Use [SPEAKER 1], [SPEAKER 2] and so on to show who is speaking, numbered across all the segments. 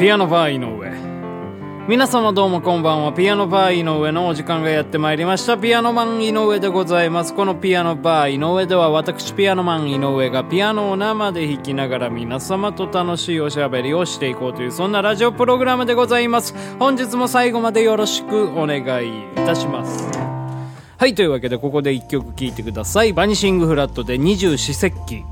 [SPEAKER 1] ピアノバー井上。皆様どうもこんばんは。ピアノバー井上のお時間がやってまいりました。ピアノマン井上でございます。このピアノバー井上では私ピアノマン井上がピアノを生で弾きながら皆様と楽しいおしゃべりをしていこうというそんなラジオプログラムでございます。本日も最後までよろしくお願いいたします。はいというわけでここで一曲聴いてください。バニシングフラットで二十四節気。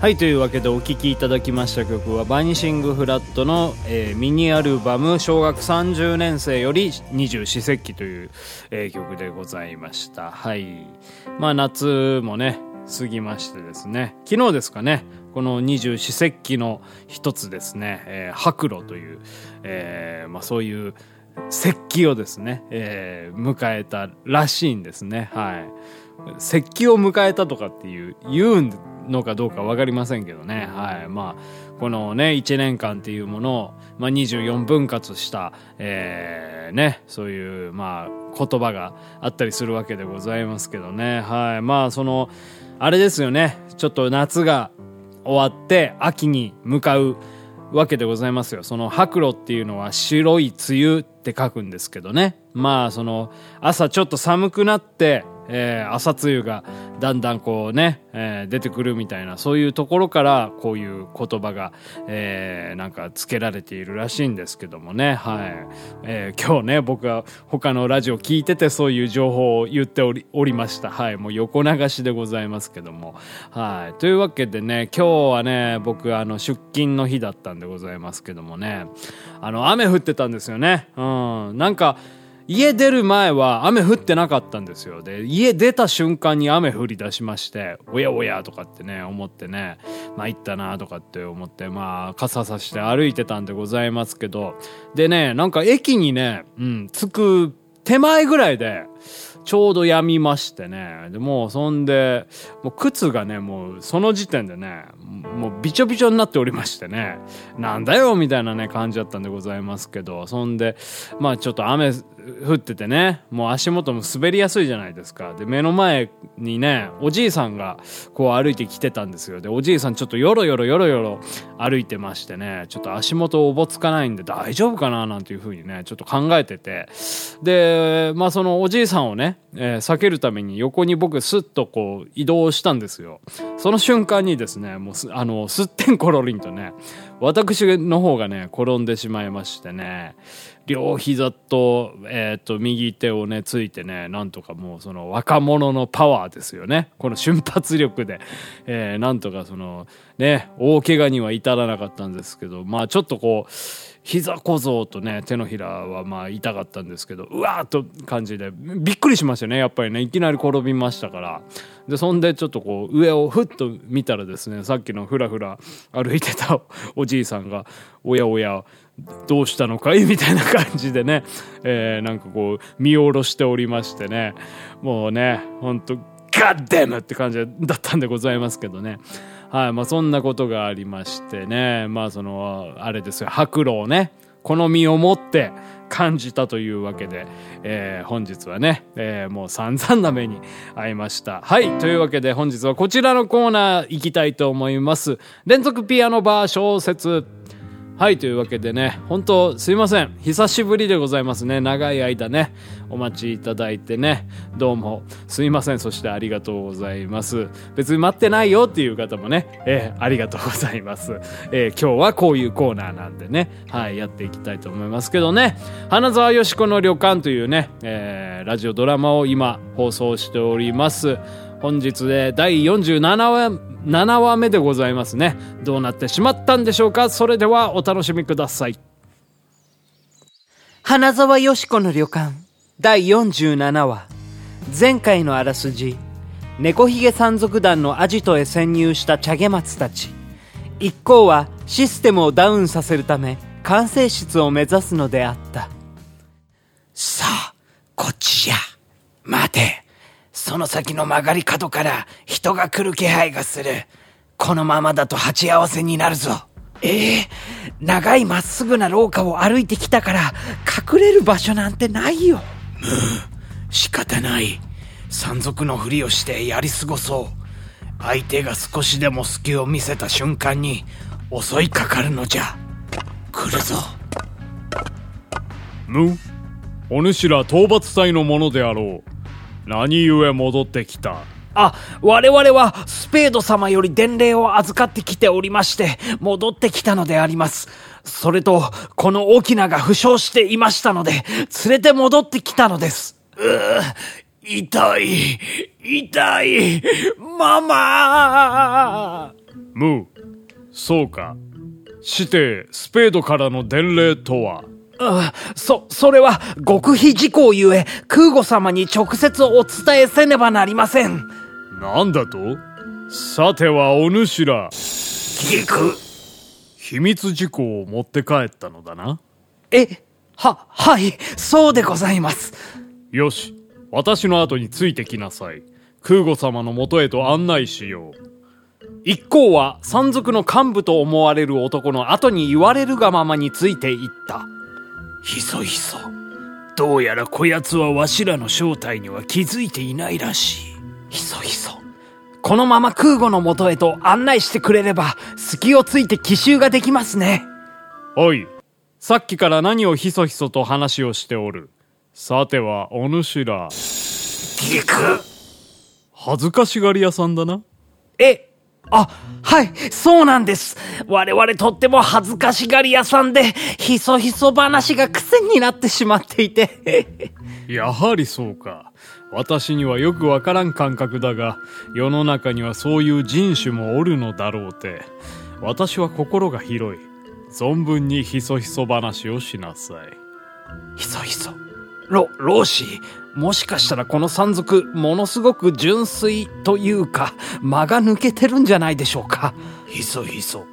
[SPEAKER 1] はいというわけでお聴きいただきました曲はバニシングフラットの、えー、ミニアルバム小学30年生より二十四節気という、えー、曲でございました。はい。まあ夏もね過ぎましてですね。昨日ですかね。この二十四節気の一つですね、えー、白露という、えーまあ、そういう節気をですね、えー、迎えたらしいんですね。はい。節気を迎えたとかっていう言うのかどうか分かりませんけどね、はい。まあ、このね1年間っていうものを、まあ、24分割した、えー、ね、そういう、まあ、言葉があったりするわけでございますけどね、はい、まあそのあれですよね。ちょっと夏が終わって秋に向かうわけでございますよ。その白露っていうのは白い梅雨って書くんですけどね。まあその朝ちょっと寒くなってえー、朝露がだんだんこうね、えー、出てくるみたいなそういうところからこういう言葉が、えー、なんか付けられているらしいんですけどもね。はい、えー、今日ね僕は他のラジオ聞いててそういう情報を言っておりおりました。はい。もう横流しでございますけども。はい。というわけでね今日はね僕あの出勤の日だったんでございますけどもね。あの雨降ってたんですよね。うん。なんか家出る前は雨降ってなかったんですよ。で、家出た瞬間に雨降り出しまして、おやおやとかってね、思ってね、まあ行ったなとかって思って、まあ傘さして歩いてたんでございますけど、でね、なんか駅にね、うん、着く手前ぐらいで、ちょうどやみましてね。で、もうそんで、もう靴がね、もうその時点でね、もうびちょびちょになっておりましてね、なんだよみたいなね、感じだったんでございますけど、そんで、まあちょっと雨降っててね、もう足元も滑りやすいじゃないですか。で、目の前にね、おじいさんがこう歩いてきてたんですよ。で、おじいさんちょっとよろよろよろよろ歩いてましてね、ちょっと足元おぼつかないんで大丈夫かな？なんていうふうにね、ちょっと考えてて。で、まあそのおじいさんをね、えー、避けるために横に僕スッとこう移動したんですよ。その瞬間にですね、もうあの、すってんころりんとね、私の方がね、転んでしまいましてね、両膝と、え、ー、と、右手をね、ついてね、なんとかもうその若者のパワーですよね。この瞬発力で、えー、なんとかその、ね、大怪我には至らなかったんですけど、まあちょっとこう、膝小僧とね手のひらはまあ痛かったんですけどうわーっと感じでびっくりしましたねやっぱりね。いきなり転びましたから。でそんでちょっとこう上をふっと見たらですねさっきのふらふら歩いてたおじいさんがおやおやどうしたのかい？みたいな感じでね、えー、なんかこう見下ろしておりましてねもうねほんとガッデムって感じだったんでございますけどねはいまあそんなことがありましてねまあそのあれですよ白露をね好みを持って感じたというわけで、えー、本日はね、えー、もう散々な目に遭いました。はい。というわけで本日はこちらのコーナー行きたいと思います。連続ピアノバー小説。はい、というわけでね、本当すいません。久しぶりでございますね。長い間ね、お待ちいただいてね、どうもすいません。そしてありがとうございます。別に待ってないよっていう方もね、えーありがとうございます。えー今日はこういうコーナーなんでね、はい、やっていきたいと思いますけどね、花沢よしこの旅館というね、えーラジオドラマを今放送しております。本日で第47話7話目でございますね。どうなってしまったんでしょうか？それではお楽しみください。
[SPEAKER 2] 花沢よしこの旅館。第47話。前回のあらすじ。猫ひげ山賊団のアジトへ潜入した茶毛松たち。一行はシステムをダウンさせるため管制室を目指すのであった。さあこっちじゃ。待て。その先の曲がり角から人が来る気配がする。このままだと鉢合わせになるぞ。ええ長いまっすぐな廊下を歩いてきたから隠れる場所なんてないよ。仕方ない。山賊のふりをしてやり過ごそう。相手が少しでも隙を見せた瞬間に襲いかかるのじゃ。来るぞ。
[SPEAKER 1] むお主ら討伐隊のものであろう何故戻ってきた？
[SPEAKER 2] あ、我々はスペード様より伝令を預かってきておりまして、戻ってきたのであります。それと、この沖縄が負傷していましたので、連れて戻ってきたのです。うぅ、痛い、痛い、ママ
[SPEAKER 1] むそうかしてスペードからの伝令とは？
[SPEAKER 2] あそ、それは極秘事項ゆえ、空母様に直接お伝えせねばなりません。
[SPEAKER 1] なんだと？さてはお主ら
[SPEAKER 2] 聞く。
[SPEAKER 1] 秘密事項を持って帰ったのだな
[SPEAKER 2] え、は、はい、そうでございます。
[SPEAKER 1] よし私の後についてきなさい空母様のもとへと案内しよう一行は山賊の幹部と思われる男の後に言われるがままについていった
[SPEAKER 2] ひそひそ。どうやらこやつはわしらの正体には気づいていないらしい。ひそひそ。このまま空母の元へと案内してくれれば、隙をついて奇襲ができますね。
[SPEAKER 1] おいさっきから何をひそひそと話をしておる？さてはお主ら
[SPEAKER 2] 聞く。
[SPEAKER 1] 恥ずかしがり屋さんだな
[SPEAKER 2] え、あ、はい、そうなんです。我々とっても恥ずかしがり屋さんで、ひそひそ話が癖になってしまっていて。
[SPEAKER 1] やはりそうか私にはよくわからん感覚だが世の中にはそういう人種もおるのだろうて私は心が広い存分にひそひそ話をしなさい
[SPEAKER 2] ひそひそ。ロ、老子、もしかしたらこの山賊、ものすごく純粋というか、間が抜けてるんじゃないでしょうか。
[SPEAKER 1] ひそひそ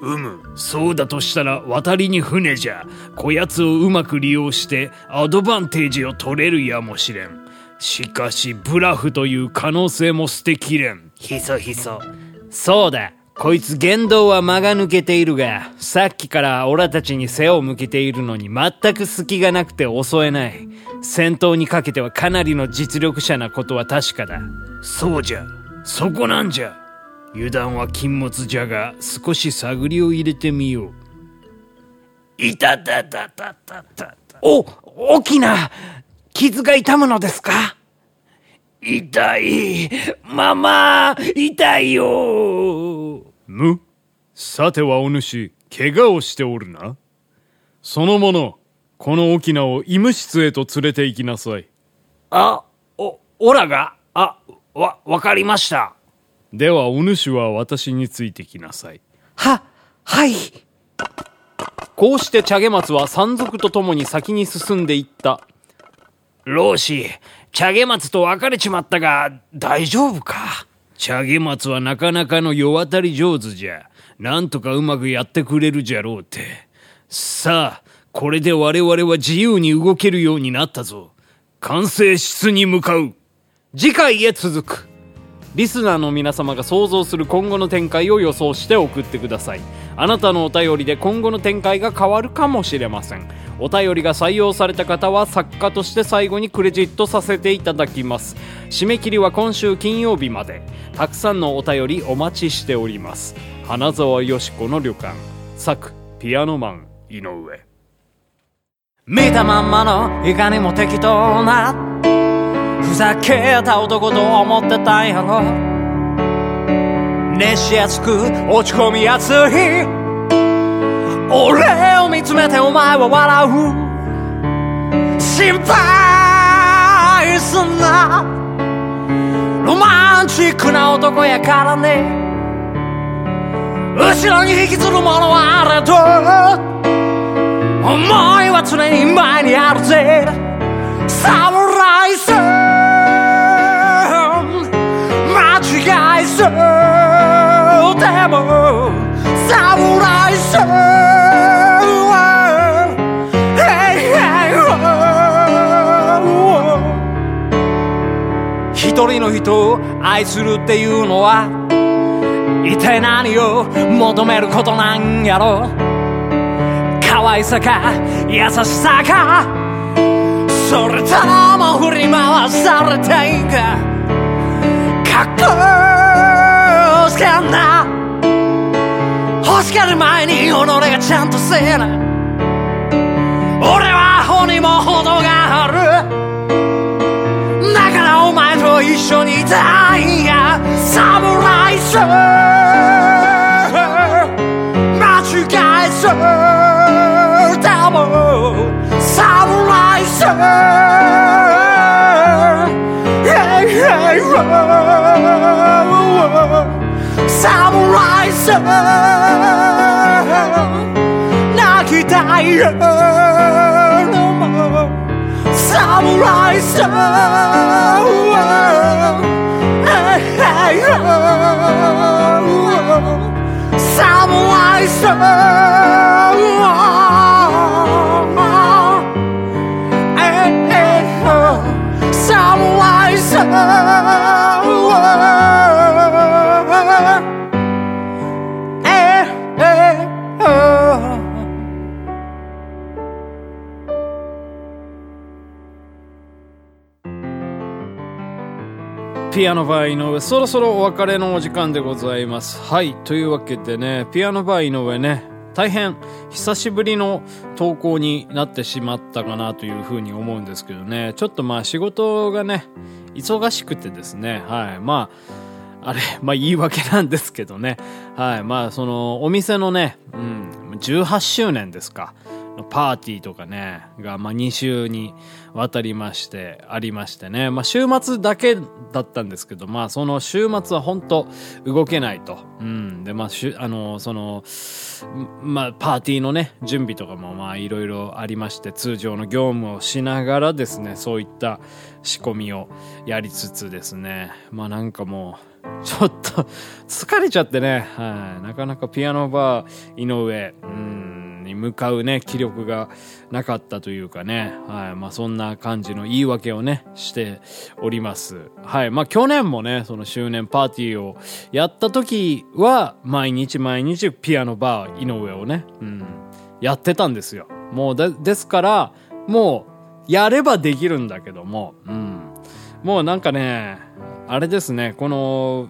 [SPEAKER 1] うむそうだとしたら渡りに船じゃこやつをうまく利用してアドバンテージを取れるやもしれんしかしブラフという可能性も捨てきれん
[SPEAKER 2] ひそひそ。そうだ。こいつ言動は間が抜けているが、さっきからオラたちに背を向けているのに全く隙がなくて襲えない。戦闘にかけてはかなりの実力者なことは確かだ。
[SPEAKER 1] そうじゃそこなんじゃ油断は禁物じゃが少し探りを入れてみよう
[SPEAKER 2] いたたたたたた。お、大きな傷が痛むのですか？痛い。ママ、痛いよ。
[SPEAKER 1] むさてはお主怪我をしておるなその者この沖縄を医務室へと連れて行きなさい
[SPEAKER 2] あ、お、オラがあ、わ、わかりました。
[SPEAKER 1] ではお主は私についてきなさい
[SPEAKER 2] は、はい。
[SPEAKER 1] こうして茶毛松は山賊と共に先に進んでいった
[SPEAKER 2] 老子、茶毛松と別れちまったが、大丈夫か？
[SPEAKER 1] 茶毛松はなかなかの世渡り上手じゃ。なんとかうまくやってくれるじゃろうって。さあこれで我々は自由に動けるようになったぞ。完成室に向かう。
[SPEAKER 2] 次回へ続く。
[SPEAKER 1] リスナーの皆様が想像する今後の展開を予想して送ってください。あなたのお便りで今後の展開が変わるかもしれません。お便りが採用された方は作家として最後にクレジットさせていただきます。締め切りは今週金曜日まで。たくさんのお便りお待ちしております。花沢よしこの旅館。作ピアノマン井上。
[SPEAKER 2] 見たまんまのいかにも適当なふざけた男と思ってたんやろ。熱しやすく落ち込みやすい。俺を見つめてお前は笑う。心配すんな。ロマンチックな男やからね。後ろに引きずるものはあれど思いは常に前にあるぜ。サムでもサムライさん一人の人を愛するっていうのは一体何を求めることなんやろ？可愛さか優しさかそれとも振り回されていくか。っこつけんなしがる前に己がちゃんとせえな俺はアホにも程があるだからお前と一緒にいたいんやサムライス間違いそうだもんサムライスライス泣きたいよサムライ
[SPEAKER 1] ピアノバー井上そろそろお別れのお時間でございます。はいというわけでねピアノバー井上ね大変久しぶりの投稿になってしまったかなというふうに思うんですけどね。ちょっとまあ仕事がね忙しくてですね。はいまああれまあ言い訳なんですけどね。はいまあそのお店のねうん18周年ですか。パーティーとかね、が、まあ、2週にわたりまして、ありましてね。まあ、週末だけだったんですけど、まあ、その週末は本当動けないと。うん。で、まあ、しゅ、あの、その、まあ、パーティーのね、準備とかも、まあ、いろいろありまして、通常の業務をしながらですね、そういった仕込みをやりつつですね、まあ、なんかもう、ちょっと疲れちゃってね、はい、なかなかピアノバー井上、うん、に向かうね、気力がなかったというかね、はい、まあそんな感じの言い訳をね、しております。はい、まあ去年もね、その周年パーティーをやった時は、毎日毎日ピアノバー井上をね、うん、やってたんですよ。もうで、ですから、もう、やればできるんだけども、うん。もうなんかね、あれですね、この、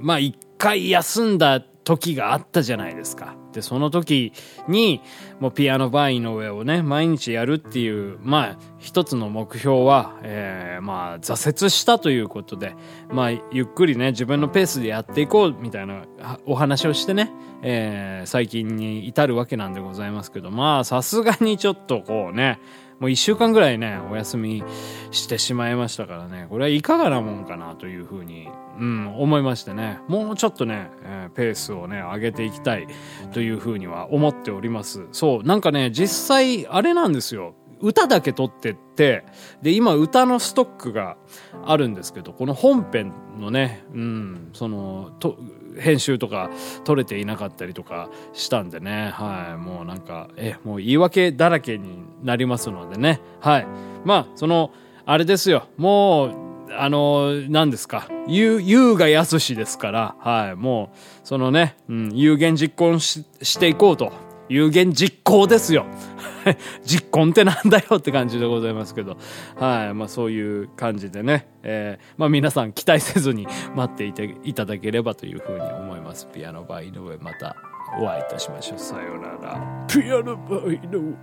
[SPEAKER 1] まあ一回休んだ時があったじゃないですか。で、その時に、もうピアノバー井上をね、毎日やるっていう、まあ一つの目標は、えー、まあ挫折したということで、まあゆっくりね、自分のペースでやっていこうみたいなお話をしてね、えー、最近に至るわけなんでございますけど、まあさすがにちょっとこうね、もう一週間ぐらいね、お休みしてしまいましたからね、これはいかがなもんかなというふうに、うん、思いましてね、もうちょっとね、えーペースをね、上げていきたいというふうには思っております。そう、なんかね、実際、あれなんですよ。歌だけ撮ってって、で、今歌のストックがあるんですけど、この本編のね、うん、その、と、編集とか取れていなかったりとかしたんでね、はい、もうなんか、え、もう言い訳だらけになりますのでね、はい。まあ、その、あれですよ、もう、あの、何ですか、優、優がやすしですから、はい、もう、そのね、うん、有言実行ししていこうと。有言実行ですよ。実行ってなんだよって感じでございますけど。はい。まあそういう感じでね。えー、まあ皆さん期待せずに待っていていただければというふうに思います。ピアノバー井上またお会いいたしましょうさようならピアノバーイの